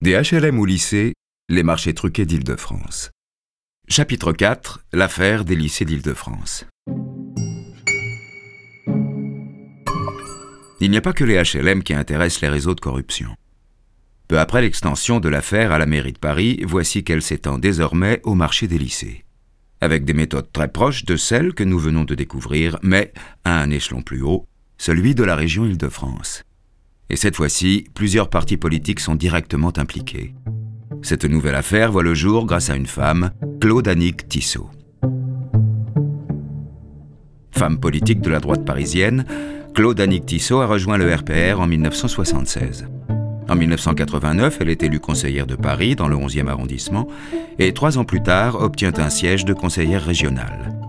Des HLM au lycée, les marchés truqués d'Île-de-France. Chapitre 4 L'affaire des lycées d'Île-de-France. Il n'y a pas que les HLM qui intéressent les réseaux de corruption. Peu après l'extension de l'affaire à la mairie de Paris, voici qu'elle s'étend désormais au marché des lycées. Avec des méthodes très proches de celles que nous venons de découvrir, mais à un échelon plus haut, celui de la région Île-de-France. Et cette fois-ci, plusieurs partis politiques sont directement impliqués. Cette nouvelle affaire voit le jour grâce à une femme, Claude Annick Tissot. Femme politique de la droite parisienne, Claude Annick Tissot a rejoint le RPR en 1976. En 1989, elle est élue conseillère de Paris dans le 11e arrondissement et trois ans plus tard obtient un siège de conseillère régionale.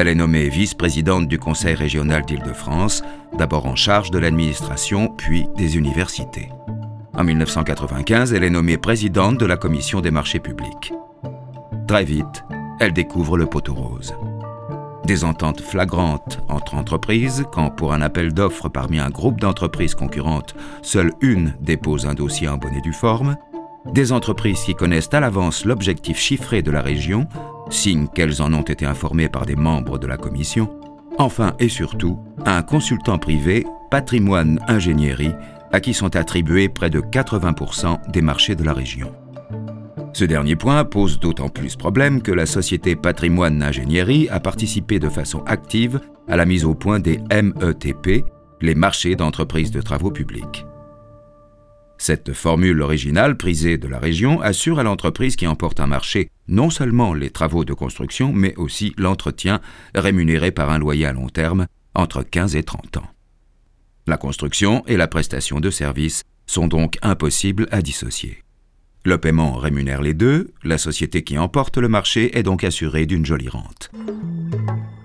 Elle est nommée vice-présidente du Conseil régional d'Île-de-France, d'abord en charge de l'administration, puis des universités. En 1995, elle est nommée présidente de la Commission des marchés publics. Très vite, elle découvre le poteau rose. Des ententes flagrantes entre entreprises, quand pour un appel d'offres parmi un groupe d'entreprises concurrentes, seule une dépose un dossier en bonne et due forme, des entreprises qui connaissent à l'avance l'objectif chiffré de la région, signe qu'elles en ont été informées par des membres de la commission, enfin et surtout un consultant privé, Patrimoine Ingénierie, à qui sont attribués près de 80% des marchés de la région. Ce dernier point pose d'autant plus problème que la société Patrimoine Ingénierie a participé de façon active à la mise au point des METP, les marchés d'entreprises de travaux publics. Cette formule originale, prisée de la région, assure à l'entreprise qui emporte un marché non seulement les travaux de construction, mais aussi l'entretien, rémunéré par un loyer à long terme, entre 15 et 30 ans. La construction et la prestation de services sont donc impossibles à dissocier. Le paiement rémunère les deux, la société qui emporte le marché est donc assurée d'une jolie rente.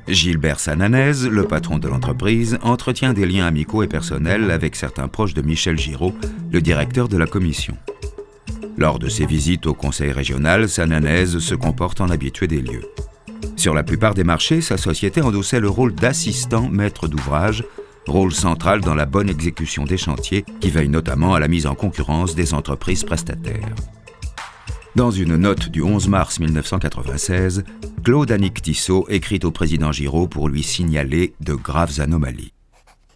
Gilbert Sananez, le patron de l'entreprise, entretient des liens amicaux et personnels avec certains proches de Michel Giraud, le directeur de la commission. Lors de ses visites au conseil régional, Sananez se comporte en habitué des lieux. Sur la plupart des marchés, sa société endossait le rôle d'assistant maître d'ouvrage, rôle central dans la bonne exécution des chantiers qui veille notamment à la mise en concurrence des entreprises prestataires. Dans une note du 11 mars 1996, Claude Annick Tissot écrit au président Giraud pour lui signaler de graves anomalies.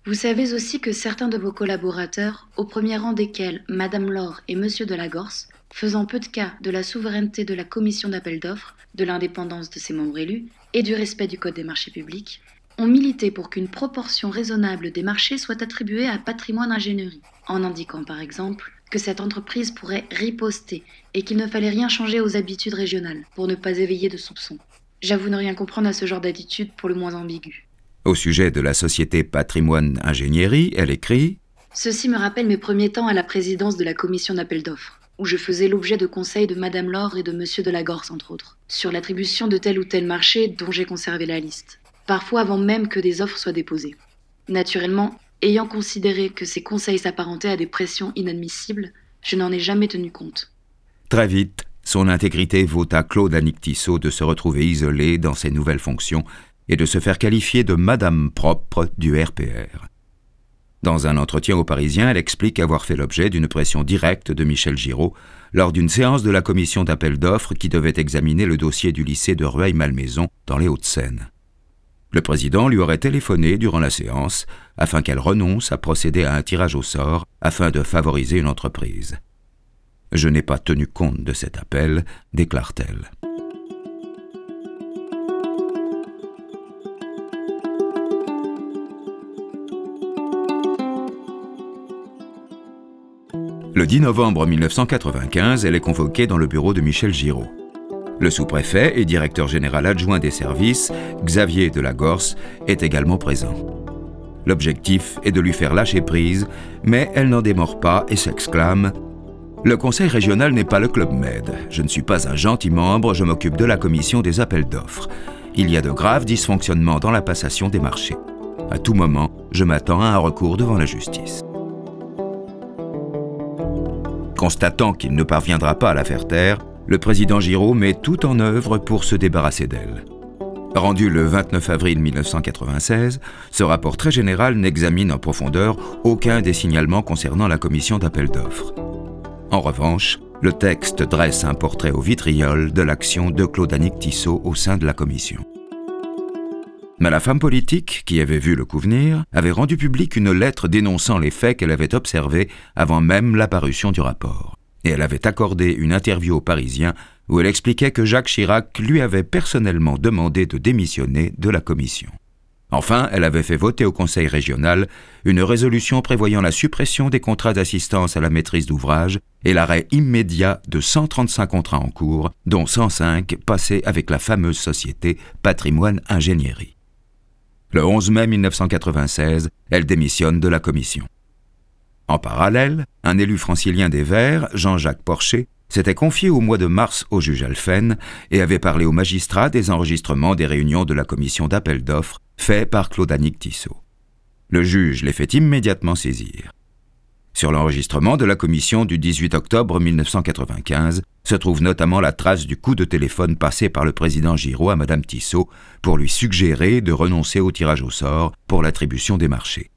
Vous savez aussi que certains de vos collaborateurs, au premier rang desquels Madame Laure et Monsieur de la Gorse, faisant peu de cas de la souveraineté de la commission d'appel d'offres, de l'indépendance de ses membres élus et du respect du Code des marchés publics, ont milité pour qu'une proportion raisonnable des marchés soit attribuée à patrimoine ingénierie, en indiquant par exemple que cette entreprise pourrait riposter et qu'il ne fallait rien changer aux habitudes régionales pour ne pas éveiller de soupçons. J'avoue ne rien comprendre à ce genre d'attitude pour le moins ambigu. Au sujet de la société Patrimoine Ingénierie, elle écrit Ceci me rappelle mes premiers temps à la présidence de la commission d'appel d'offres, où je faisais l'objet de conseils de Madame Laure et de Monsieur de la Gorse, entre autres, sur l'attribution de tel ou tel marché dont j'ai conservé la liste, parfois avant même que des offres soient déposées. Naturellement, Ayant considéré que ces conseils s'apparentaient à des pressions inadmissibles, je n'en ai jamais tenu compte. Très vite, son intégrité vaut à Claude Annick Tissot de se retrouver isolée dans ses nouvelles fonctions et de se faire qualifier de Madame propre du RPR. Dans un entretien au Parisien, elle explique avoir fait l'objet d'une pression directe de Michel Giraud lors d'une séance de la commission d'appel d'offres qui devait examiner le dossier du lycée de Rueil-Malmaison dans les Hauts-de-Seine. Le président lui aurait téléphoné durant la séance afin qu'elle renonce à procéder à un tirage au sort afin de favoriser une entreprise. Je n'ai pas tenu compte de cet appel, déclare-t-elle. Le 10 novembre 1995, elle est convoquée dans le bureau de Michel Giraud. Le sous-préfet et directeur général adjoint des services, Xavier de la Gorse, est également présent. L'objectif est de lui faire lâcher prise, mais elle n'en démord pas et s'exclame Le conseil régional n'est pas le Club Med. Je ne suis pas un gentil membre, je m'occupe de la commission des appels d'offres. Il y a de graves dysfonctionnements dans la passation des marchés. À tout moment, je m'attends à un recours devant la justice. Constatant qu'il ne parviendra pas à la faire taire, le président Giraud met tout en œuvre pour se débarrasser d'elle. Rendu le 29 avril 1996, ce rapport très général n'examine en profondeur aucun des signalements concernant la commission d'appel d'offres. En revanche, le texte dresse un portrait au vitriol de l'action de Claude Annick Tissot au sein de la commission. Mais la femme politique, qui avait vu le coup venir, avait rendu publique une lettre dénonçant les faits qu'elle avait observés avant même l'apparition du rapport. Et elle avait accordé une interview aux Parisiens où elle expliquait que Jacques Chirac lui avait personnellement demandé de démissionner de la commission. Enfin, elle avait fait voter au Conseil régional une résolution prévoyant la suppression des contrats d'assistance à la maîtrise d'ouvrage et l'arrêt immédiat de 135 contrats en cours, dont 105 passés avec la fameuse société Patrimoine Ingénierie. Le 11 mai 1996, elle démissionne de la commission. En parallèle, un élu francilien des Verts, Jean-Jacques Porcher, s'était confié au mois de mars au juge Alphen et avait parlé aux magistrats des enregistrements des réunions de la commission d'appel d'offres faits par Claude Annick Tissot. Le juge les fait immédiatement saisir. Sur l'enregistrement de la commission du 18 octobre 1995 se trouve notamment la trace du coup de téléphone passé par le président Giraud à Madame Tissot pour lui suggérer de renoncer au tirage au sort pour l'attribution des marchés.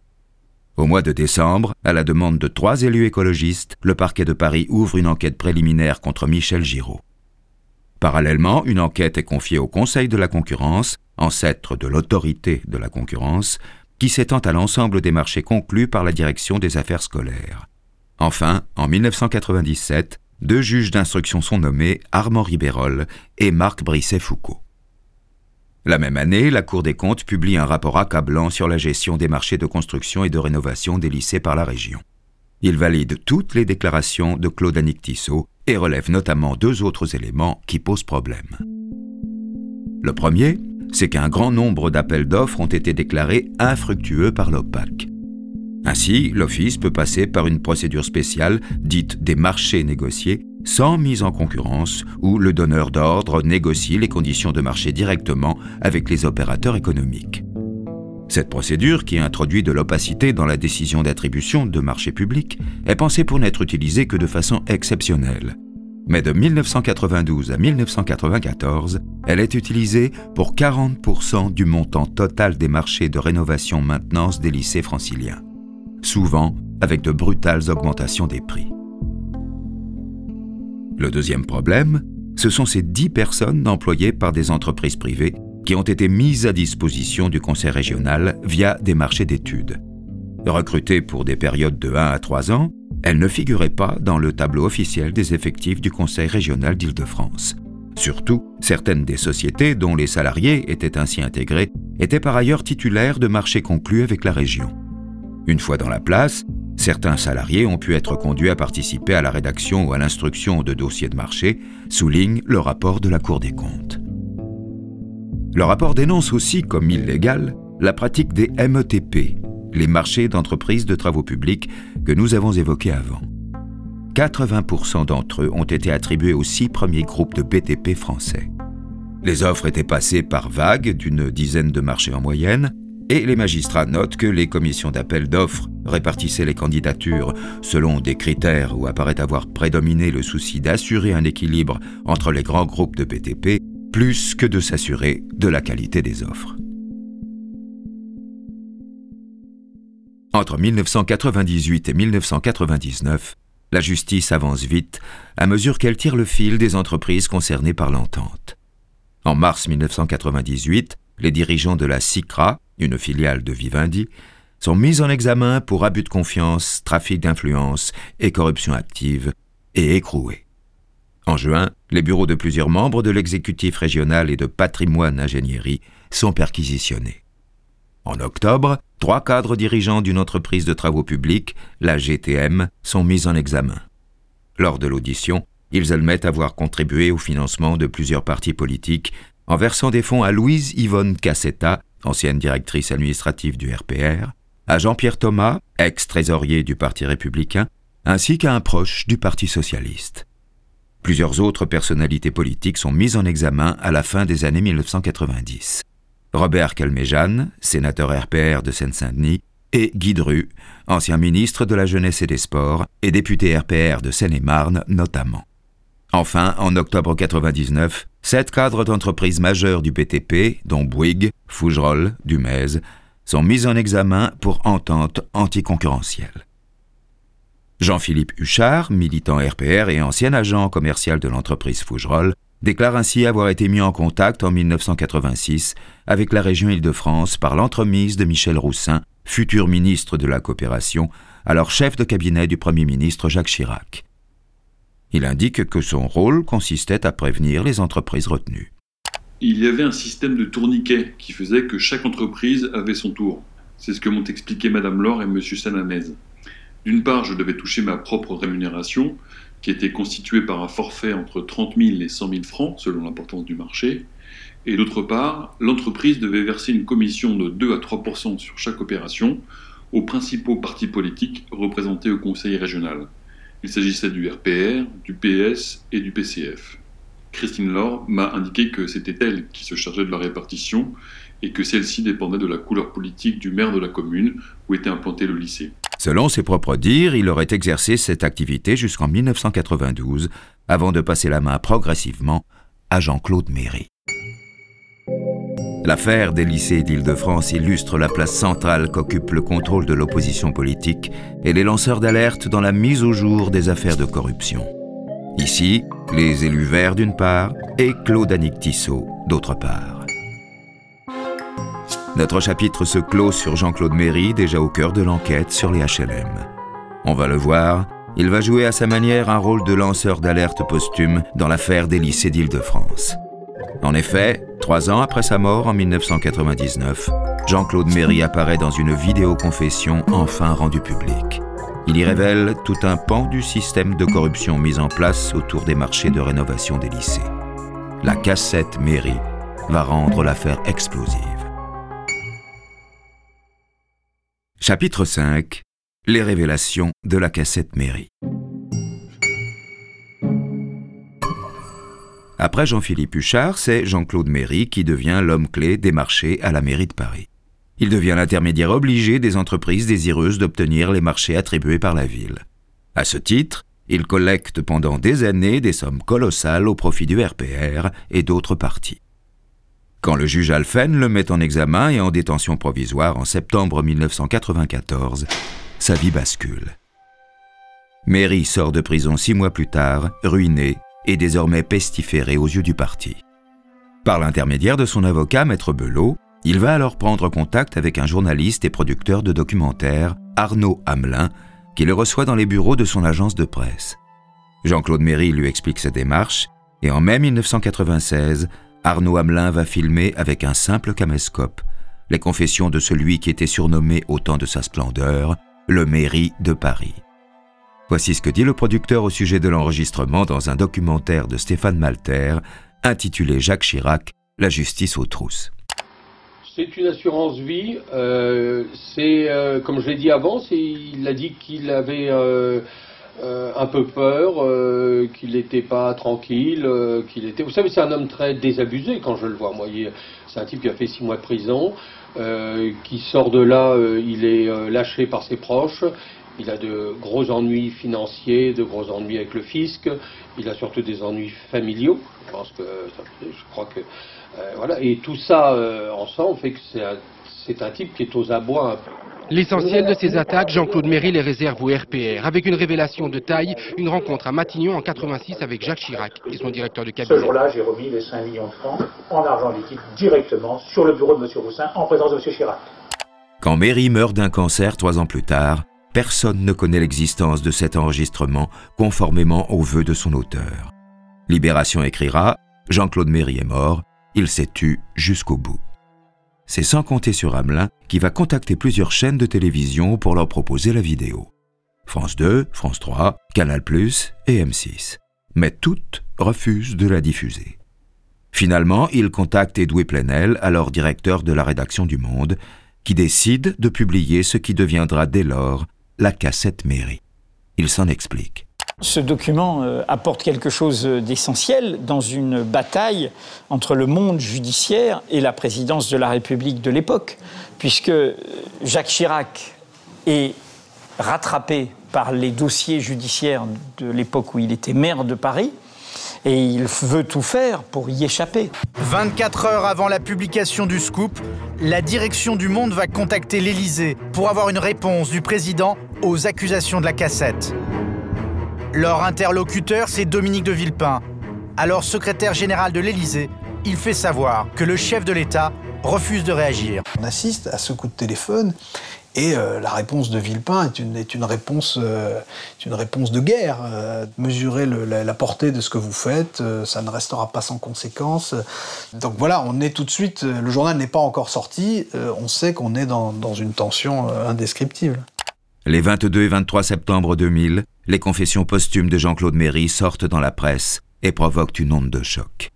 Au mois de décembre, à la demande de trois élus écologistes, le parquet de Paris ouvre une enquête préliminaire contre Michel Giraud. Parallèlement, une enquête est confiée au Conseil de la concurrence, ancêtre de l'autorité de la concurrence, qui s'étend à l'ensemble des marchés conclus par la direction des affaires scolaires. Enfin, en 1997, deux juges d'instruction sont nommés Armand Ribérol et Marc Brisset-Foucault. La même année, la Cour des comptes publie un rapport accablant sur la gestion des marchés de construction et de rénovation des lycées par la région. Il valide toutes les déclarations de Claude Annick Tissot et relève notamment deux autres éléments qui posent problème. Le premier, c'est qu'un grand nombre d'appels d'offres ont été déclarés infructueux par l'OPAC. Ainsi, l'Office peut passer par une procédure spéciale, dite des marchés négociés, sans mise en concurrence, où le donneur d'ordre négocie les conditions de marché directement avec les opérateurs économiques. Cette procédure, qui introduit de l'opacité dans la décision d'attribution de marchés publics, est pensée pour n'être utilisée que de façon exceptionnelle, mais de 1992 à 1994, elle est utilisée pour 40% du montant total des marchés de rénovation-maintenance des lycées franciliens, souvent avec de brutales augmentations des prix. Le deuxième problème, ce sont ces 10 personnes employées par des entreprises privées qui ont été mises à disposition du Conseil régional via des marchés d'études. Recrutées pour des périodes de 1 à 3 ans, elle ne figurait pas dans le tableau officiel des effectifs du Conseil régional d'Île-de-France. Surtout, certaines des sociétés dont les salariés étaient ainsi intégrés étaient par ailleurs titulaires de marchés conclus avec la région. Une fois dans la place, certains salariés ont pu être conduits à participer à la rédaction ou à l'instruction de dossiers de marché, souligne le rapport de la Cour des comptes. Le rapport dénonce aussi comme illégale la pratique des METP, les marchés d'entreprises de travaux publics que nous avons évoqués avant. 80% d'entre eux ont été attribués aux six premiers groupes de BTP français. Les offres étaient passées par vagues d'une dizaine de marchés en moyenne, et les magistrats notent que les commissions d'appel d'offres répartissaient les candidatures selon des critères où apparaît avoir prédominé le souci d'assurer un équilibre entre les grands groupes de BTP, plus que de s'assurer de la qualité des offres. Entre 1998 et 1999, la justice avance vite à mesure qu'elle tire le fil des entreprises concernées par l'entente. En mars 1998, les dirigeants de la SICRA, une filiale de Vivendi, sont mis en examen pour abus de confiance, trafic d'influence et corruption active, et écroués. En juin, les bureaux de plusieurs membres de l'exécutif régional et de patrimoine ingénierie sont perquisitionnés. En octobre, trois cadres dirigeants d'une entreprise de travaux publics, la GTM, sont mis en examen. Lors de l'audition, ils admettent avoir contribué au financement de plusieurs partis politiques en versant des fonds à Louise Yvonne Cassetta, ancienne directrice administrative du RPR, à Jean-Pierre Thomas, ex-trésorier du Parti républicain, ainsi qu'à un proche du Parti socialiste. Plusieurs autres personnalités politiques sont mises en examen à la fin des années 1990. Robert Calméjeanne, sénateur RPR de Seine-Saint-Denis, et Guy Dru, ancien ministre de la Jeunesse et des Sports et député RPR de Seine-et-Marne notamment. Enfin, en octobre 1999, sept cadres d'entreprises majeures du BTP, dont Bouygues, Fougerolles, Dumez, sont mis en examen pour entente anticoncurrentielle. Jean-Philippe Huchard, militant RPR et ancien agent commercial de l'entreprise Fougerolles, déclare ainsi avoir été mis en contact en 1986 avec la région Île-de-France par l'entremise de Michel Roussin, futur ministre de la Coopération, alors chef de cabinet du Premier ministre Jacques Chirac. Il indique que son rôle consistait à prévenir les entreprises retenues. Il y avait un système de tourniquet qui faisait que chaque entreprise avait son tour. C'est ce que m'ont expliqué Madame Laure et Monsieur Sanamez. D'une part, je devais toucher ma propre rémunération, qui était constituée par un forfait entre 30 000 et 100 000 francs, selon l'importance du marché. Et d'autre part, l'entreprise devait verser une commission de 2 à 3% sur chaque opération aux principaux partis politiques représentés au Conseil régional. Il s'agissait du RPR, du PS et du PCF. Christine Laure m'a indiqué que c'était elle qui se chargeait de la répartition et que celle-ci dépendait de la couleur politique du maire de la commune où était implanté le lycée. Selon ses propres dires, il aurait exercé cette activité jusqu'en 1992, avant de passer la main progressivement à Jean-Claude Méry. L'affaire des lycées d'Île-de-France illustre la place centrale qu'occupe le contrôle de l'opposition politique et les lanceurs d'alerte dans la mise au jour des affaires de corruption. Ici, les élus verts d'une part et Claude Annick Tissot d'autre part. Notre chapitre se clôt sur Jean-Claude Méry, déjà au cœur de l'enquête sur les HLM. On va le voir, il va jouer à sa manière un rôle de lanceur d'alerte posthume dans l'affaire des lycées d'Île-de-France. En effet, trois ans après sa mort en 1999, Jean-Claude Méry apparaît dans une vidéo-confession enfin rendue publique. Il y révèle tout un pan du système de corruption mis en place autour des marchés de rénovation des lycées. La cassette Méry va rendre l'affaire explosive. Chapitre 5 Les révélations de la cassette mairie. Après Jean-Philippe Huchard, c'est Jean-Claude Méry qui devient l'homme clé des marchés à la mairie de Paris. Il devient l'intermédiaire obligé des entreprises désireuses d'obtenir les marchés attribués par la ville. À ce titre, il collecte pendant des années des sommes colossales au profit du RPR et d'autres partis. Quand le juge Alphen le met en examen et en détention provisoire en septembre 1994, sa vie bascule. Mary sort de prison six mois plus tard, ruiné et désormais pestiféré aux yeux du parti. Par l'intermédiaire de son avocat, Maître Belot, il va alors prendre contact avec un journaliste et producteur de documentaires, Arnaud Hamelin, qui le reçoit dans les bureaux de son agence de presse. Jean-Claude Méry lui explique sa démarche, et en mai 1996, Arnaud Hamelin va filmer avec un simple caméscope les confessions de celui qui était surnommé au temps de sa splendeur le mairie de Paris. Voici ce que dit le producteur au sujet de l'enregistrement dans un documentaire de Stéphane Malter intitulé Jacques Chirac, La justice aux trousses. C'est une assurance vie. Euh, c'est, euh, comme je l'ai dit avant, il a dit qu'il avait euh, un peu peur, qu'il n'était pas tranquille, qu'il était. Vous savez, c'est un homme très désabusé quand je le vois. Moi, c'est un type qui a fait six mois de prison, qui sort de là, il est lâché par ses proches. Il a de gros ennuis financiers, de gros ennuis avec le fisc. Il a surtout des ennuis familiaux. Je pense que, je crois que, voilà. Et tout ça ensemble fait que c'est un, type qui est aux abois un peu. L'essentiel de ces attaques, Jean-Claude Méry les réserve au RPR, avec une révélation de taille, une rencontre à Matignon en 86 avec Jacques Chirac et son directeur de cabinet. Ce jour-là, j'ai remis les 5 millions de francs en argent liquide directement sur le bureau de M. Roussin en présence de M. Chirac. Quand Méry meurt d'un cancer trois ans plus tard, personne ne connaît l'existence de cet enregistrement conformément aux vœux de son auteur. Libération écrira Jean-Claude Méry est mort, il s'est tu jusqu'au bout. C'est sans compter sur Hamelin qui va contacter plusieurs chaînes de télévision pour leur proposer la vidéo. France 2, France 3, Canal ⁇ et M6. Mais toutes refusent de la diffuser. Finalement, il contacte Edoué Plenel, alors directeur de la rédaction du Monde, qui décide de publier ce qui deviendra dès lors la cassette mairie. Il s'en explique. Ce document euh, apporte quelque chose d'essentiel dans une bataille entre le monde judiciaire et la présidence de la République de l'époque, puisque euh, Jacques Chirac est rattrapé par les dossiers judiciaires de l'époque où il était maire de Paris, et il veut tout faire pour y échapper. 24 heures avant la publication du scoop, la direction du Monde va contacter l'Élysée pour avoir une réponse du président aux accusations de la cassette. Leur interlocuteur, c'est Dominique de Villepin. Alors secrétaire général de l'Élysée, il fait savoir que le chef de l'État refuse de réagir. On assiste à ce coup de téléphone et euh, la réponse de Villepin est une, est une, réponse, euh, une réponse de guerre. Euh, mesurez le, la, la, portée de ce que vous faites, euh, ça ne restera pas sans conséquence. Donc voilà, on est tout de suite, le journal n'est pas encore sorti, euh, on sait qu'on est dans, dans, une tension indescriptible. Les 22 et 23 septembre 2000, les confessions posthumes de Jean-Claude Méry sortent dans la presse et provoquent une onde de choc.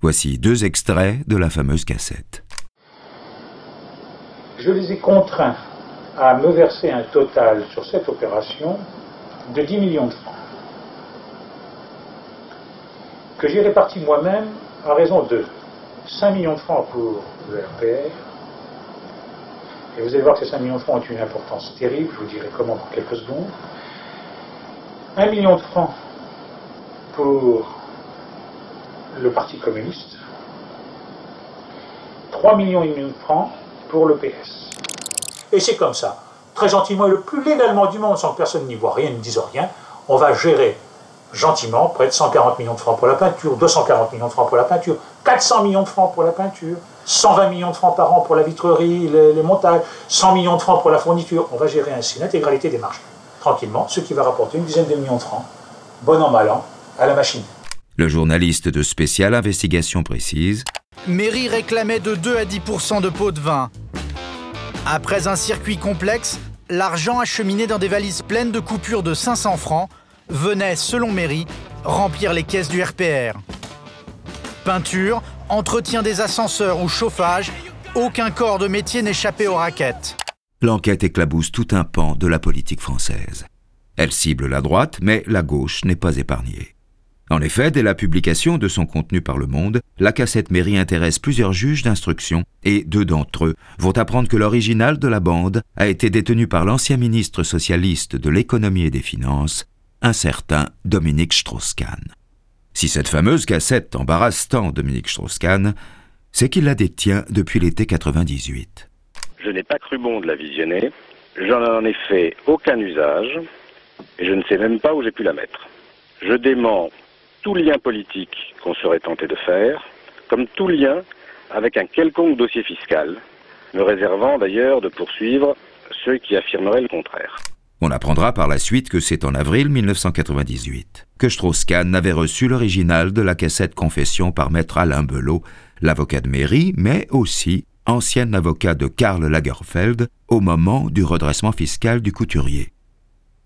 Voici deux extraits de la fameuse cassette. Je les ai contraints à me verser un total sur cette opération de 10 millions de francs, que j'ai réparti moi-même à raison de 5 millions de francs pour le RPR, et vous allez voir que ces 5 millions de francs ont une importance terrible, je vous dirai comment dans quelques secondes, 1 million de francs pour le Parti communiste, 3 millions et demi de francs pour le PS. Et c'est comme ça, très gentiment et le plus légalement du monde, sans que personne n'y voit rien, ne dise rien, on va gérer gentiment près de 140 millions de francs pour la peinture, 240 millions de francs pour la peinture, 400 millions de francs pour la peinture, 120 millions de francs par an pour la vitrerie, les, les montages, 100 millions de francs pour la fourniture. On va gérer ainsi l'intégralité des marges, tranquillement, ce qui va rapporter une dizaine de millions de francs, bon an, mal an, à la machine. Le journaliste de spéciale investigation précise Méry réclamait de 2 à 10% de pots de vin. Après un circuit complexe, l'argent acheminé dans des valises pleines de coupures de 500 francs venait, selon Méry, remplir les caisses du RPR. Peinture, entretien des ascenseurs ou chauffage, aucun corps de métier n'échappait aux raquettes. L'enquête éclabousse tout un pan de la politique française. Elle cible la droite, mais la gauche n'est pas épargnée. En effet, dès la publication de son contenu par Le Monde, la cassette mairie intéresse plusieurs juges d'instruction et deux d'entre eux vont apprendre que l'original de la bande a été détenu par l'ancien ministre socialiste de l'économie et des finances, un certain Dominique Strauss-Kahn. Si cette fameuse cassette embarrasse tant Dominique Strauss-Kahn, c'est qu'il la détient depuis l'été 98. Je n'ai pas cru bon de la visionner, j'en ai fait aucun usage, et je ne sais même pas où j'ai pu la mettre. Je dément tout lien politique qu'on serait tenté de faire, comme tout lien avec un quelconque dossier fiscal, me réservant d'ailleurs de poursuivre ceux qui affirmeraient le contraire. On apprendra par la suite que c'est en avril 1998 que Strauss-Kahn avait reçu l'original de la cassette Confession par maître Alain Belot, l'avocat de mairie, mais aussi ancien avocat de Karl Lagerfeld au moment du redressement fiscal du couturier.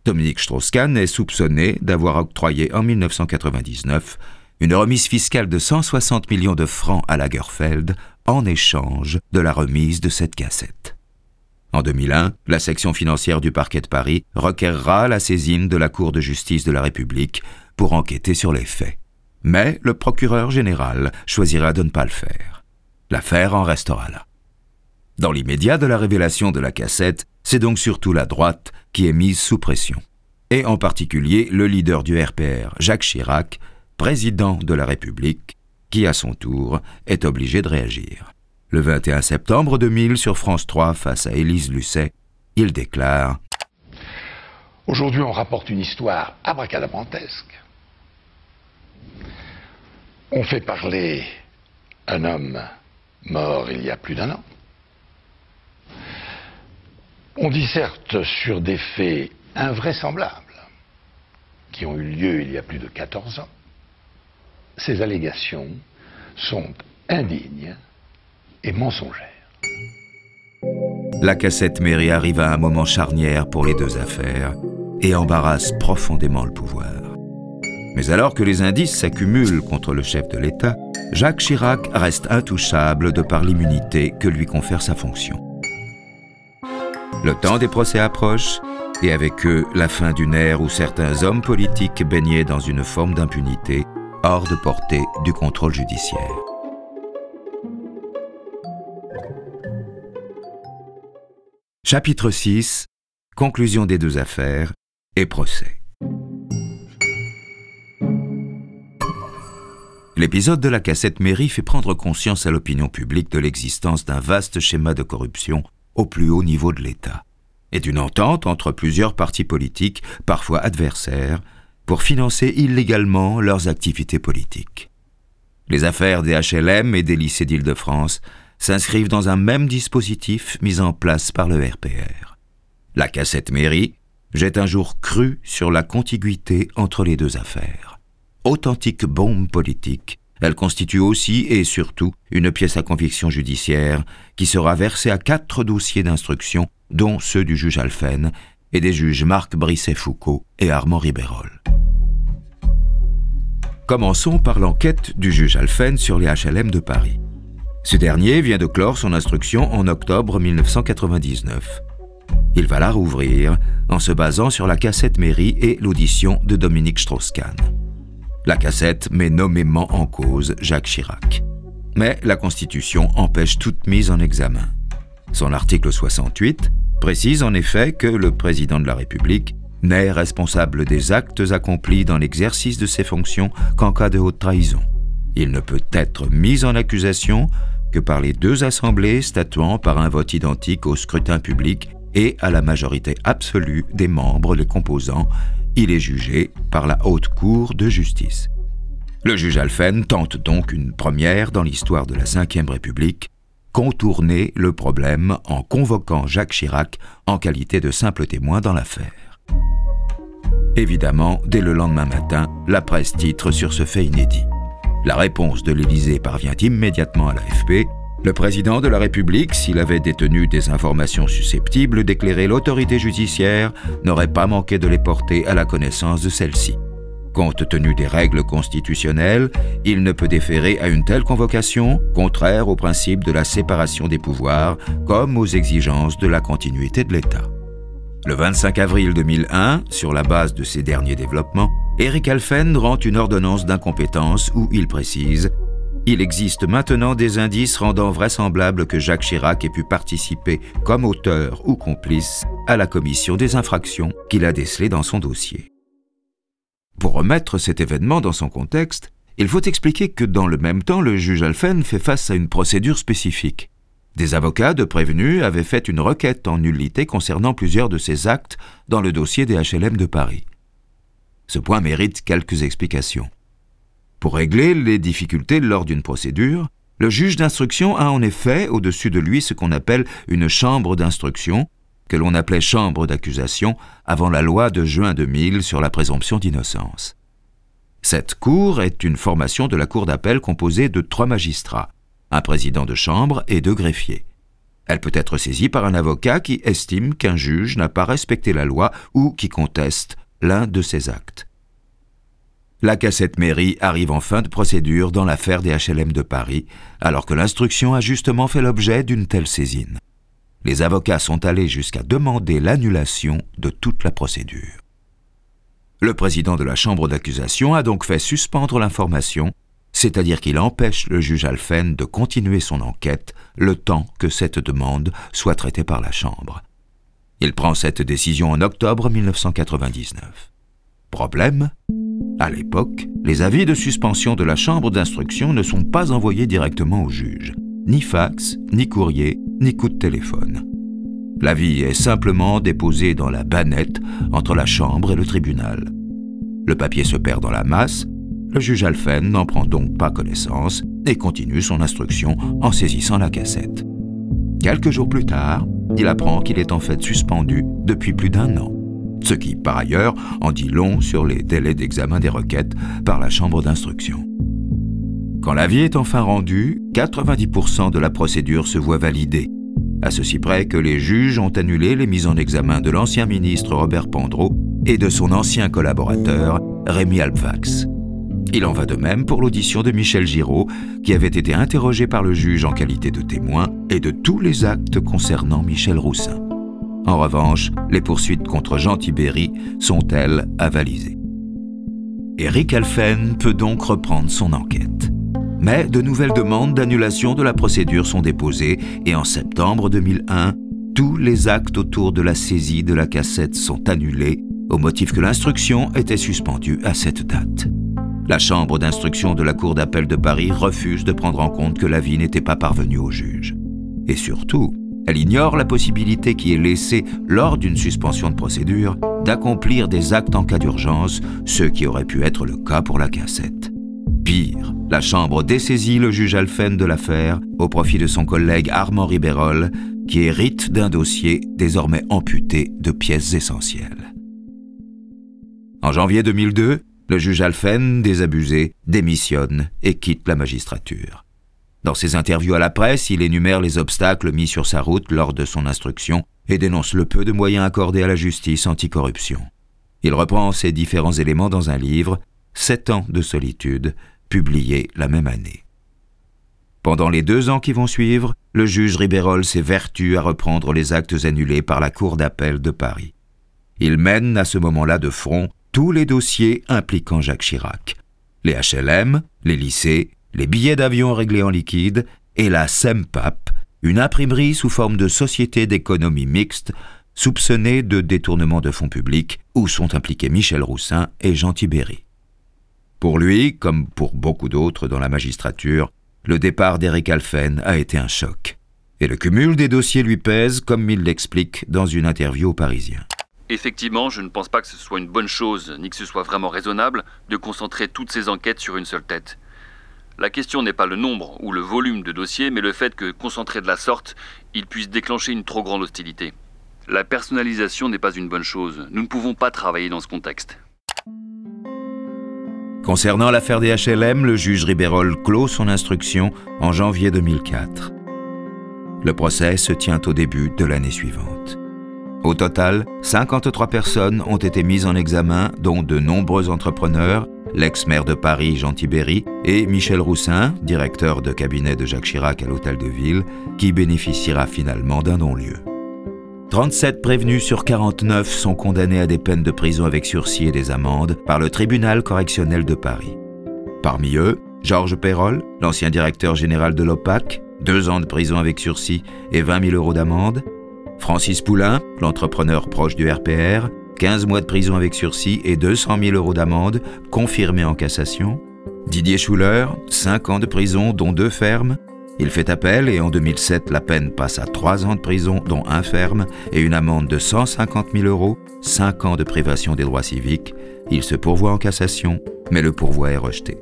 Dominique Strauss-Kahn est soupçonné d'avoir octroyé en 1999 une remise fiscale de 160 millions de francs à Lagerfeld en échange de la remise de cette cassette. En 2001, la section financière du parquet de Paris requerra la saisine de la Cour de justice de la République pour enquêter sur les faits. Mais le procureur général choisira de ne pas le faire. L'affaire en restera là. Dans l'immédiat de la révélation de la cassette, c'est donc surtout la droite qui est mise sous pression. Et en particulier le leader du RPR, Jacques Chirac, président de la République, qui à son tour est obligé de réagir. Le 21 septembre 2000, sur France 3, face à Élise Lucet, il déclare Aujourd'hui, on rapporte une histoire abracadabrantesque. On fait parler un homme mort il y a plus d'un an. On disserte sur des faits invraisemblables qui ont eu lieu il y a plus de 14 ans. Ces allégations sont indignes et mensongères. La cassette mairie arrive à un moment charnière pour les deux affaires et embarrasse profondément le pouvoir. Mais alors que les indices s'accumulent contre le chef de l'État, Jacques Chirac reste intouchable de par l'immunité que lui confère sa fonction. Le temps des procès approche, et avec eux la fin d'une ère où certains hommes politiques baignaient dans une forme d'impunité, hors de portée du contrôle judiciaire. Chapitre 6 Conclusion des deux affaires et procès. L'épisode de la cassette mairie fait prendre conscience à l'opinion publique de l'existence d'un vaste schéma de corruption au plus haut niveau de l'État, et d'une entente entre plusieurs partis politiques, parfois adversaires, pour financer illégalement leurs activités politiques. Les affaires des HLM et des lycées d'Île-de-France s'inscrivent dans un même dispositif mis en place par le RPR. La cassette mairie jette un jour cru sur la contiguïté entre les deux affaires. Authentique bombe politique, elle constitue aussi et surtout une pièce à conviction judiciaire qui sera versée à quatre dossiers d'instruction, dont ceux du juge Alphen et des juges Marc Brisset-Foucault et Armand Ribérol. Commençons par l'enquête du juge Alphen sur les HLM de Paris. Ce dernier vient de clore son instruction en octobre 1999. Il va la rouvrir en se basant sur la cassette mairie et l'audition de Dominique Strauss-Kahn. La cassette met nommément en cause Jacques Chirac. Mais la Constitution empêche toute mise en examen. Son article 68 précise en effet que le président de la République n'est responsable des actes accomplis dans l'exercice de ses fonctions qu'en cas de haute trahison. Il ne peut être mis en accusation que par les deux assemblées statuant par un vote identique au scrutin public et à la majorité absolue des membres les composants. Il est jugé par la Haute Cour de justice. Le juge Alphen tente donc une première dans l'histoire de la Ve République, contourner le problème en convoquant Jacques Chirac en qualité de simple témoin dans l'affaire. Évidemment, dès le lendemain matin, la presse titre sur ce fait inédit. La réponse de l'Élysée parvient immédiatement à l'AFP. Le président de la République, s'il avait détenu des informations susceptibles d'éclairer l'autorité judiciaire, n'aurait pas manqué de les porter à la connaissance de celle-ci. Compte tenu des règles constitutionnelles, il ne peut déférer à une telle convocation, contraire au principe de la séparation des pouvoirs, comme aux exigences de la continuité de l'État. Le 25 avril 2001, sur la base de ces derniers développements, Eric Alphen rend une ordonnance d'incompétence où il précise Il existe maintenant des indices rendant vraisemblable que Jacques Chirac ait pu participer comme auteur ou complice à la commission des infractions qu'il a décelées dans son dossier. Pour remettre cet événement dans son contexte, il faut expliquer que dans le même temps, le juge Alphen fait face à une procédure spécifique. Des avocats de prévenus avaient fait une requête en nullité concernant plusieurs de ces actes dans le dossier des HLM de Paris. Ce point mérite quelques explications. Pour régler les difficultés lors d'une procédure, le juge d'instruction a en effet au-dessus de lui ce qu'on appelle une chambre d'instruction, que l'on appelait chambre d'accusation avant la loi de juin 2000 sur la présomption d'innocence. Cette cour est une formation de la cour d'appel composée de trois magistrats, un président de chambre et deux greffiers. Elle peut être saisie par un avocat qui estime qu'un juge n'a pas respecté la loi ou qui conteste l'un de ses actes. La cassette mairie arrive en fin de procédure dans l'affaire des HLM de Paris, alors que l'instruction a justement fait l'objet d'une telle saisine. Les avocats sont allés jusqu'à demander l'annulation de toute la procédure. Le président de la chambre d'accusation a donc fait suspendre l'information c'est-à-dire qu'il empêche le juge Alphen de continuer son enquête le temps que cette demande soit traitée par la Chambre. Il prend cette décision en octobre 1999. Problème? À l'époque, les avis de suspension de la Chambre d'instruction ne sont pas envoyés directement au juge. Ni fax, ni courrier, ni coup de téléphone. L'avis est simplement déposé dans la bannette entre la Chambre et le tribunal. Le papier se perd dans la masse le juge Alphen n'en prend donc pas connaissance et continue son instruction en saisissant la cassette. Quelques jours plus tard, il apprend qu'il est en fait suspendu depuis plus d'un an, ce qui, par ailleurs, en dit long sur les délais d'examen des requêtes par la chambre d'instruction. Quand l'avis est enfin rendu, 90% de la procédure se voit validée, à ceci près que les juges ont annulé les mises en examen de l'ancien ministre Robert Pandreau et de son ancien collaborateur Rémi Alpvax. Il en va de même pour l'audition de Michel Giraud, qui avait été interrogé par le juge en qualité de témoin, et de tous les actes concernant Michel Roussin. En revanche, les poursuites contre Jean Tibéry sont, elles, avalisées. Eric Alphen peut donc reprendre son enquête. Mais de nouvelles demandes d'annulation de la procédure sont déposées et en septembre 2001, tous les actes autour de la saisie de la cassette sont annulés au motif que l'instruction était suspendue à cette date. La chambre d'instruction de la Cour d'appel de Paris refuse de prendre en compte que l'avis n'était pas parvenu au juge. Et surtout, Elle ignore la possibilité qui est laissée lors d'une suspension de procédure d'accomplir des actes en cas d'urgence, ce qui aurait pu être le cas pour la cassette. Pire, la Chambre dessaisit le juge Alphen de l'affaire au profit de son collègue Armand Ribérol, qui hérite d'un dossier désormais amputé de pièces essentielles. En janvier 2002, le juge Alphen, désabusé, démissionne et quitte la magistrature. Dans ses interviews à la presse, il énumère les obstacles mis sur sa route lors de son instruction et dénonce le peu de moyens accordés à la justice anticorruption. Il reprend ces différents éléments dans un livre, Sept ans de solitude, publié la même année. Pendant les deux ans qui vont suivre, le juge Ribérol s'évertue à reprendre les actes annulés par la Cour d'appel de Paris. Il mène à ce moment-là de front tous les dossiers impliquant Jacques Chirac. Les HLM, les lycées, les billets d'avion réglés en liquide et la SEMPAP, une imprimerie sous forme de société d'économie mixte soupçonnée de détournement de fonds publics où sont impliqués Michel Roussin et Jean Tibéry. Pour lui, comme pour beaucoup d'autres dans la magistrature, le départ d'Éric Alphen a été un choc. Et le cumul des dossiers lui pèse, comme il l'explique dans une interview au Parisien. Effectivement, je ne pense pas que ce soit une bonne chose, ni que ce soit vraiment raisonnable, de concentrer toutes ces enquêtes sur une seule tête. La question n'est pas le nombre ou le volume de dossiers, mais le fait que, concentré de la sorte, il puisse déclencher une trop grande hostilité. La personnalisation n'est pas une bonne chose. Nous ne pouvons pas travailler dans ce contexte. Concernant l'affaire des HLM, le juge Ribérol clôt son instruction en janvier 2004. Le procès se tient au début de l'année suivante. Au total, 53 personnes ont été mises en examen, dont de nombreux entrepreneurs, l'ex-maire de Paris Jean Tibéry et Michel Roussin, directeur de cabinet de Jacques Chirac à l'Hôtel de Ville, qui bénéficiera finalement d'un non-lieu. 37 prévenus sur 49 sont condamnés à des peines de prison avec sursis et des amendes par le tribunal correctionnel de Paris. Parmi eux, Georges Perrol, l'ancien directeur général de l'OPAC, deux ans de prison avec sursis et 20 000 euros d'amende. Francis Poulain, l'entrepreneur proche du RPR, 15 mois de prison avec sursis et 200 000 euros d'amende, confirmés en cassation. Didier Schuller, 5 ans de prison, dont deux fermes. Il fait appel et en 2007, la peine passe à 3 ans de prison, dont un ferme, et une amende de 150 000 euros, 5 ans de privation des droits civiques. Il se pourvoit en cassation, mais le pourvoi est rejeté.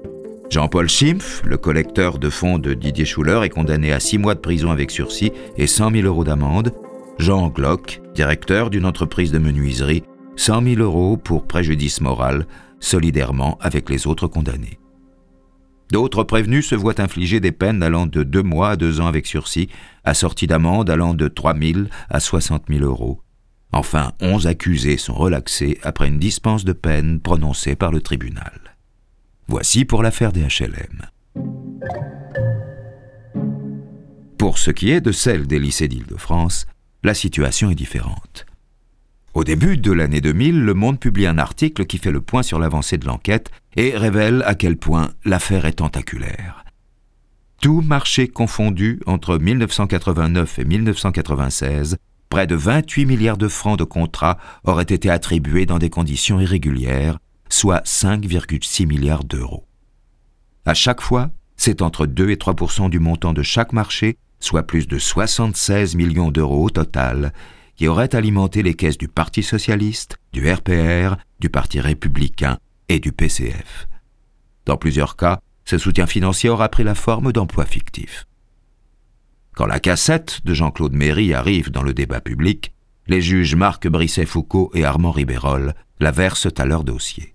Jean-Paul Schimpf, le collecteur de fonds de Didier Schuller, est condamné à 6 mois de prison avec sursis et 100 000 euros d'amende. Jean Glock, directeur d'une entreprise de menuiserie, 100 000 euros pour préjudice moral, solidairement avec les autres condamnés. D'autres prévenus se voient infliger des peines allant de 2 mois à 2 ans avec sursis, assorties d'amendes allant de 3 000 à 60 000 euros. Enfin, 11 accusés sont relaxés après une dispense de peine prononcée par le tribunal. Voici pour l'affaire des HLM. Pour ce qui est de celle des lycées d'Île-de-France, la situation est différente. Au début de l'année 2000, Le Monde publie un article qui fait le point sur l'avancée de l'enquête et révèle à quel point l'affaire est tentaculaire. Tout marché confondu entre 1989 et 1996, près de 28 milliards de francs de contrats auraient été attribués dans des conditions irrégulières, soit 5,6 milliards d'euros. À chaque fois, c'est entre 2 et 3% du montant de chaque marché, soit plus de 76 millions d'euros au total, qui aurait alimenté les caisses du Parti socialiste, du RPR, du Parti républicain et du PCF. Dans plusieurs cas, ce soutien financier aura pris la forme d'emplois fictifs. Quand la cassette de Jean-Claude Méry arrive dans le débat public, les juges Marc Brisset-Foucault et Armand Ribérol la versent à leur dossier.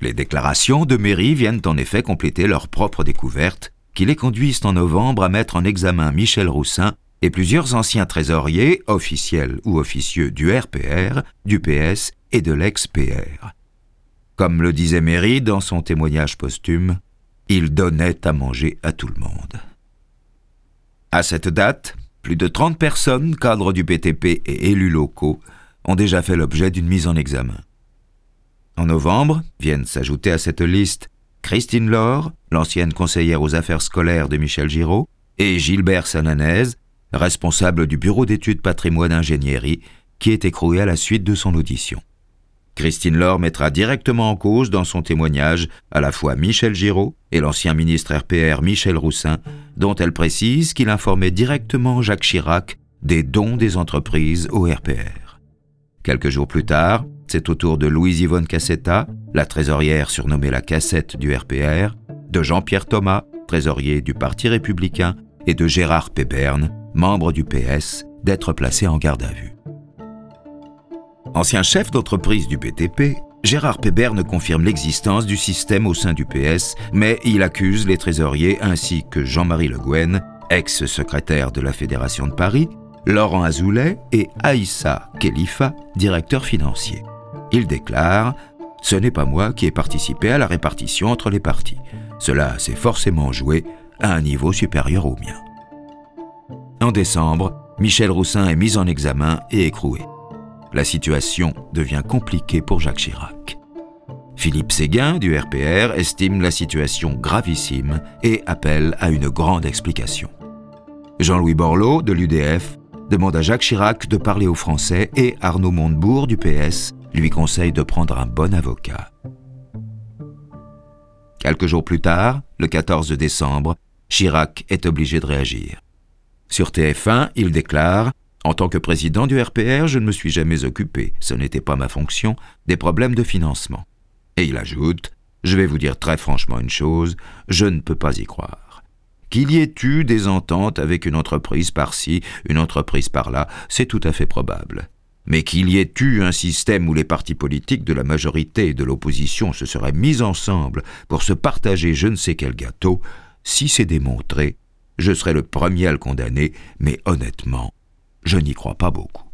Les déclarations de Méry viennent en effet compléter leur propre découverte qui les conduisent en novembre à mettre en examen Michel Roussin et plusieurs anciens trésoriers, officiels ou officieux du RPR, du PS et de l'ex-PR. Comme le disait Méry dans son témoignage posthume, il donnait à manger à tout le monde. À cette date, plus de 30 personnes, cadres du BTP et élus locaux, ont déjà fait l'objet d'une mise en examen. En novembre, viennent s'ajouter à cette liste Christine Laure, l'ancienne conseillère aux affaires scolaires de Michel Giraud, et Gilbert Sananez, responsable du bureau d'études patrimoine ingénierie, qui est écroué à la suite de son audition. Christine Laure mettra directement en cause dans son témoignage à la fois Michel Giraud et l'ancien ministre RPR Michel Roussin, dont elle précise qu'il informait directement Jacques Chirac des dons des entreprises au RPR. Quelques jours plus tard, c'est au tour de Louise-Yvonne Cassetta, la trésorière surnommée la cassette du RPR, de Jean-Pierre Thomas, trésorier du Parti républicain, et de Gérard Péberne, membre du PS, d'être placés en garde à vue. Ancien chef d'entreprise du BTP, Gérard Péberne confirme l'existence du système au sein du PS, mais il accuse les trésoriers ainsi que Jean-Marie Le Guen, ex-secrétaire de la Fédération de Paris, Laurent Azoulay et Aïssa Khelifa, directeur financier. Il déclare Ce n'est pas moi qui ai participé à la répartition entre les partis. Cela s'est forcément joué à un niveau supérieur au mien. En décembre, Michel Roussin est mis en examen et écroué. La situation devient compliquée pour Jacques Chirac. Philippe Séguin du RPR estime la situation gravissime et appelle à une grande explication. Jean-Louis Borloo de l'UDF demande à Jacques Chirac de parler aux Français et Arnaud Montebourg du PS lui conseille de prendre un bon avocat. Quelques jours plus tard, le 14 décembre, Chirac est obligé de réagir. Sur TF1, il déclare En tant que président du RPR, je ne me suis jamais occupé, ce n'était pas ma fonction, des problèmes de financement. Et il ajoute Je vais vous dire très franchement une chose, je ne peux pas y croire. Qu'il y ait eu des ententes avec une entreprise par-ci, une entreprise par-là, c'est tout à fait probable. Mais qu'il y ait eu un système où les partis politiques de la majorité et de l'opposition se seraient mis ensemble pour se partager je ne sais quel gâteau, si c'est démontré, je serai le premier à le condamner, mais honnêtement, je n'y crois pas beaucoup.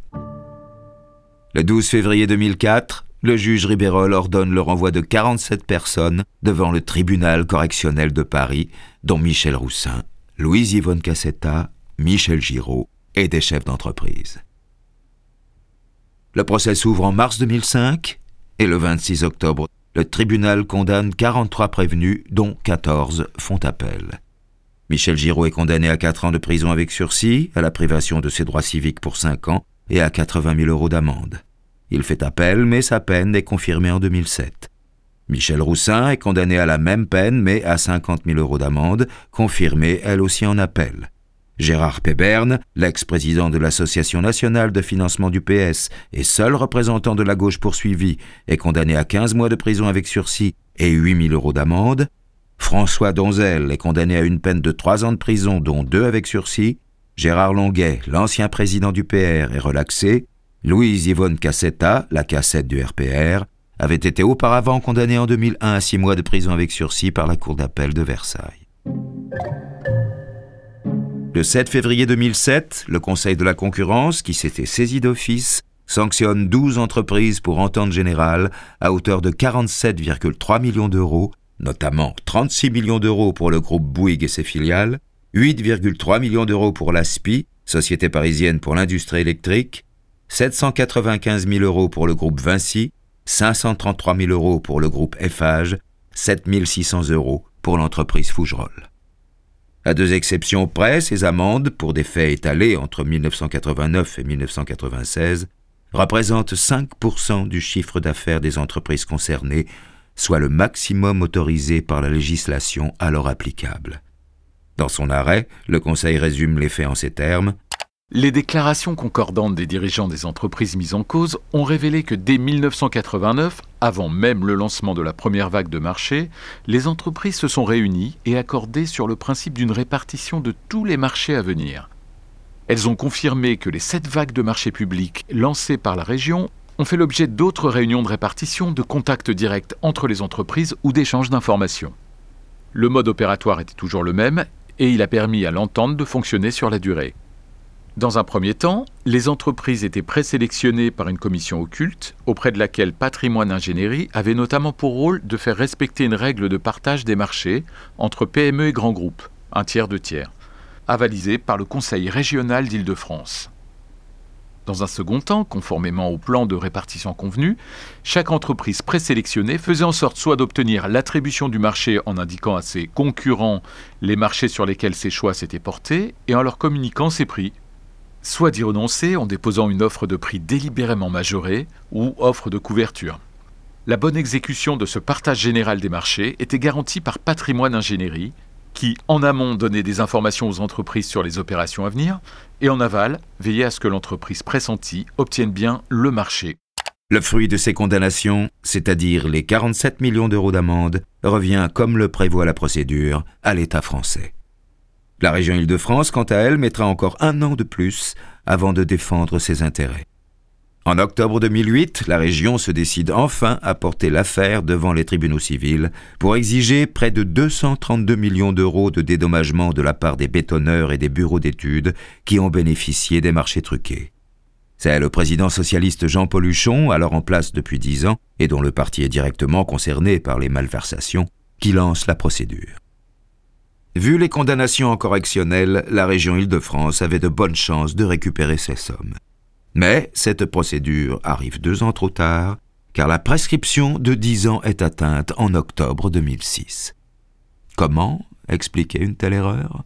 Le 12 février 2004, le juge Ribérol ordonne le renvoi de 47 personnes devant le tribunal correctionnel de Paris, dont Michel Roussin, Louise Yvonne Cassetta, Michel Giraud et des chefs d'entreprise. Le procès s'ouvre en mars 2005 et le 26 octobre, le tribunal condamne 43 prévenus, dont 14 font appel. Michel Giraud est condamné à 4 ans de prison avec sursis, à la privation de ses droits civiques pour 5 ans et à 80 000 euros d'amende. Il fait appel, mais sa peine est confirmée en 2007. Michel Roussin est condamné à la même peine, mais à 50 000 euros d'amende, confirmée elle aussi en appel. Gérard Péberne, l'ex-président de l'Association nationale de financement du PS et seul représentant de la gauche poursuivi, est condamné à 15 mois de prison avec sursis et 8 000 euros d'amende. François Donzel est condamné à une peine de trois ans de prison, dont deux avec sursis. Gérard Longuet, l'ancien président du PR, est relaxé. Louise Yvonne Cassetta, la cassette du RPR, avait été auparavant condamnée en 2001 à six mois de prison avec sursis par la Cour d'appel de Versailles. Le 7 février 2007, le Conseil de la concurrence, qui s'était saisi d'office, sanctionne 12 entreprises pour entente générale à hauteur de 47,3 millions d'euros notamment 36 millions d'euros pour le groupe Bouygues et ses filiales, 8,3 millions d'euros pour l'ASPI, Société parisienne pour l'industrie électrique, 795 000 euros pour le groupe Vinci, 533 000 euros pour le groupe Eiffage, 7 600 euros pour l'entreprise Fougerolles. À deux exceptions près, ces amendes, pour des faits étalés entre 1989 et 1996, représentent 5% du chiffre d'affaires des entreprises concernées, soit le maximum autorisé par la législation alors applicable. Dans son arrêt, le Conseil résume les faits en ces termes. Les déclarations concordantes des dirigeants des entreprises mises en cause ont révélé que dès 1989, avant même le lancement de la première vague de marché, les entreprises se sont réunies et accordées sur le principe d'une répartition de tous les marchés à venir. Elles ont confirmé que les sept vagues de marchés publics lancées par la région ont fait l'objet d'autres réunions de répartition, de contacts directs entre les entreprises ou d'échanges d'informations. Le mode opératoire était toujours le même et il a permis à l'entente de fonctionner sur la durée. Dans un premier temps, les entreprises étaient présélectionnées par une commission occulte, auprès de laquelle Patrimoine Ingénierie avait notamment pour rôle de faire respecter une règle de partage des marchés entre PME et grands groupes, un tiers de tiers, avalisée par le Conseil régional d'Île-de-France. Dans un second temps, conformément au plan de répartition convenu, chaque entreprise présélectionnée faisait en sorte soit d'obtenir l'attribution du marché en indiquant à ses concurrents les marchés sur lesquels ses choix s'étaient portés et en leur communiquant ses prix, soit d'y renoncer en déposant une offre de prix délibérément majorée ou offre de couverture. La bonne exécution de ce partage général des marchés était garantie par Patrimoine Ingénierie, qui, en amont, donnait des informations aux entreprises sur les opérations à venir, et en aval, veillait à ce que l'entreprise pressentie obtienne bien le marché. Le fruit de ces condamnations, c'est-à-dire les 47 millions d'euros d'amende, revient, comme le prévoit la procédure, à l'État français. La région Île-de-France, quant à elle, mettra encore un an de plus avant de défendre ses intérêts. En octobre 2008, la région se décide enfin à porter l'affaire devant les tribunaux civils pour exiger près de 232 millions d'euros de dédommagement de la part des bétonneurs et des bureaux d'études qui ont bénéficié des marchés truqués. C'est le président socialiste Jean-Paul Huchon, alors en place depuis dix ans, et dont le parti est directement concerné par les malversations, qui lance la procédure. Vu les condamnations en correctionnel, la région Île-de-France avait de bonnes chances de récupérer ses sommes. Mais cette procédure arrive deux ans trop tard, car la prescription de dix ans est atteinte en octobre 2006. Comment expliquer une telle erreur?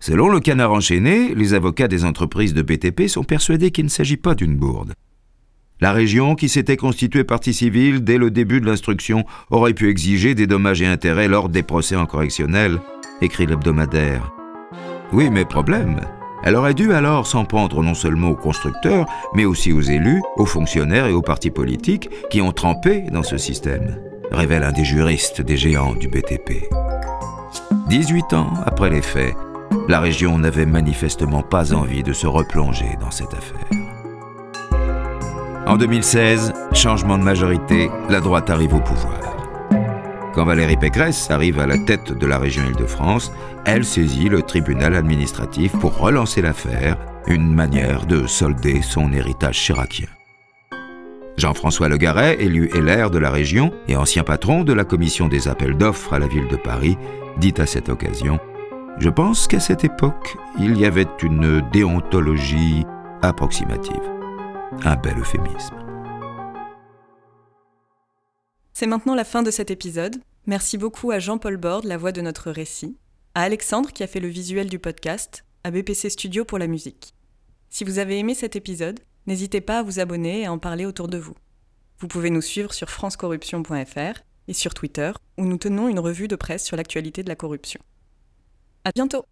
Selon le canard enchaîné, les avocats des entreprises de BTP sont persuadés qu'il ne s'agit pas d'une bourde. La région, qui s'était constituée partie civile dès le début de l'instruction, aurait pu exiger des dommages et intérêts lors des procès en correctionnel, écrit l'hebdomadaire. Oui, mais problème, elle aurait dû alors s'en prendre non seulement aux constructeurs, mais aussi aux élus, aux fonctionnaires et aux partis politiques qui ont trempé dans ce système, révèle un des juristes des géants du BTP. 18 ans après les faits, la région n'avait manifestement pas envie de se replonger dans cette affaire. En 2016, changement de majorité, la droite arrive au pouvoir. Quand Valérie Pécresse arrive à la tête de la région Île-de-France, elle saisit le tribunal administratif pour relancer l'affaire, une manière de solder son héritage chiracien. Jean-François Legaret, élu LR de la région et ancien patron de la commission des appels d'offres à la ville de Paris, dit à cette occasion Je pense qu'à cette époque, il y avait une déontologie approximative. Un bel euphémisme. C'est maintenant la fin de cet épisode. Merci beaucoup à Jean-Paul Borde, la voix de notre récit, à Alexandre qui a fait le visuel du podcast, à BPC Studio pour la musique. Si vous avez aimé cet épisode, n'hésitez pas à vous abonner et à en parler autour de vous. Vous pouvez nous suivre sur francecorruption.fr et sur Twitter, où nous tenons une revue de presse sur l'actualité de la corruption. À bientôt!